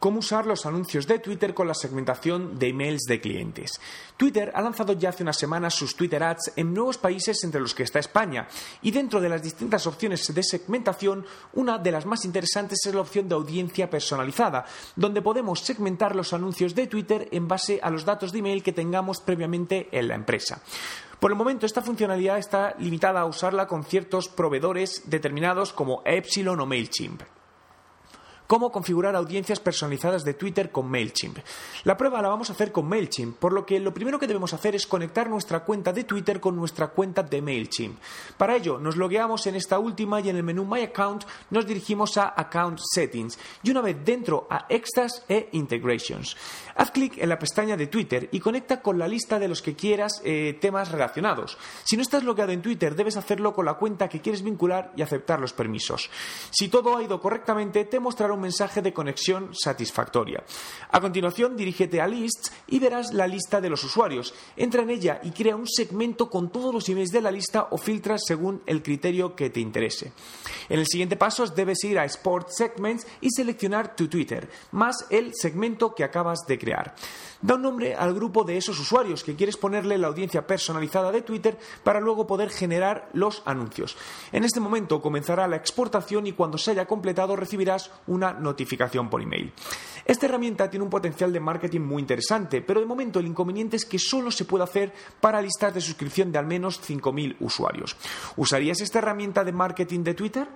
cómo usar los anuncios de Twitter con la segmentación de emails de clientes. Twitter ha lanzado ya hace unas semanas sus Twitter Ads en nuevos países entre los que está España y dentro de las distintas opciones de segmentación, una de las más interesantes es la opción de audiencia personalizada, donde podemos segmentar los anuncios de Twitter en base a los datos de email que tengamos previamente en la empresa. Por el momento, esta funcionalidad está limitada a usarla con ciertos proveedores determinados como Epsilon o MailChimp cómo configurar audiencias personalizadas de Twitter con MailChimp. La prueba la vamos a hacer con MailChimp, por lo que lo primero que debemos hacer es conectar nuestra cuenta de Twitter con nuestra cuenta de MailChimp. Para ello, nos logueamos en esta última y en el menú My Account nos dirigimos a Account Settings y una vez dentro a Extras e Integrations. Haz clic en la pestaña de Twitter y conecta con la lista de los que quieras eh, temas relacionados. Si no estás logueado en Twitter, debes hacerlo con la cuenta que quieres vincular y aceptar los permisos. Si todo ha ido correctamente, te mostrará un mensaje de conexión satisfactoria. A continuación, dirígete a Lists y verás la lista de los usuarios. Entra en ella y crea un segmento con todos los emails de la lista o filtra según el criterio que te interese. En el siguiente paso debes ir a Sport Segments y seleccionar tu Twitter, más el segmento que acabas de crear. Da un nombre al grupo de esos usuarios que quieres ponerle la audiencia personalizada de Twitter para luego poder generar los anuncios. En este momento comenzará la exportación y cuando se haya completado recibirás una notificación por email. Esta herramienta tiene un potencial de marketing muy interesante, pero de momento el inconveniente es que solo se puede hacer para listas de suscripción de al menos 5.000 usuarios. ¿Usarías esta herramienta de marketing de Twitter?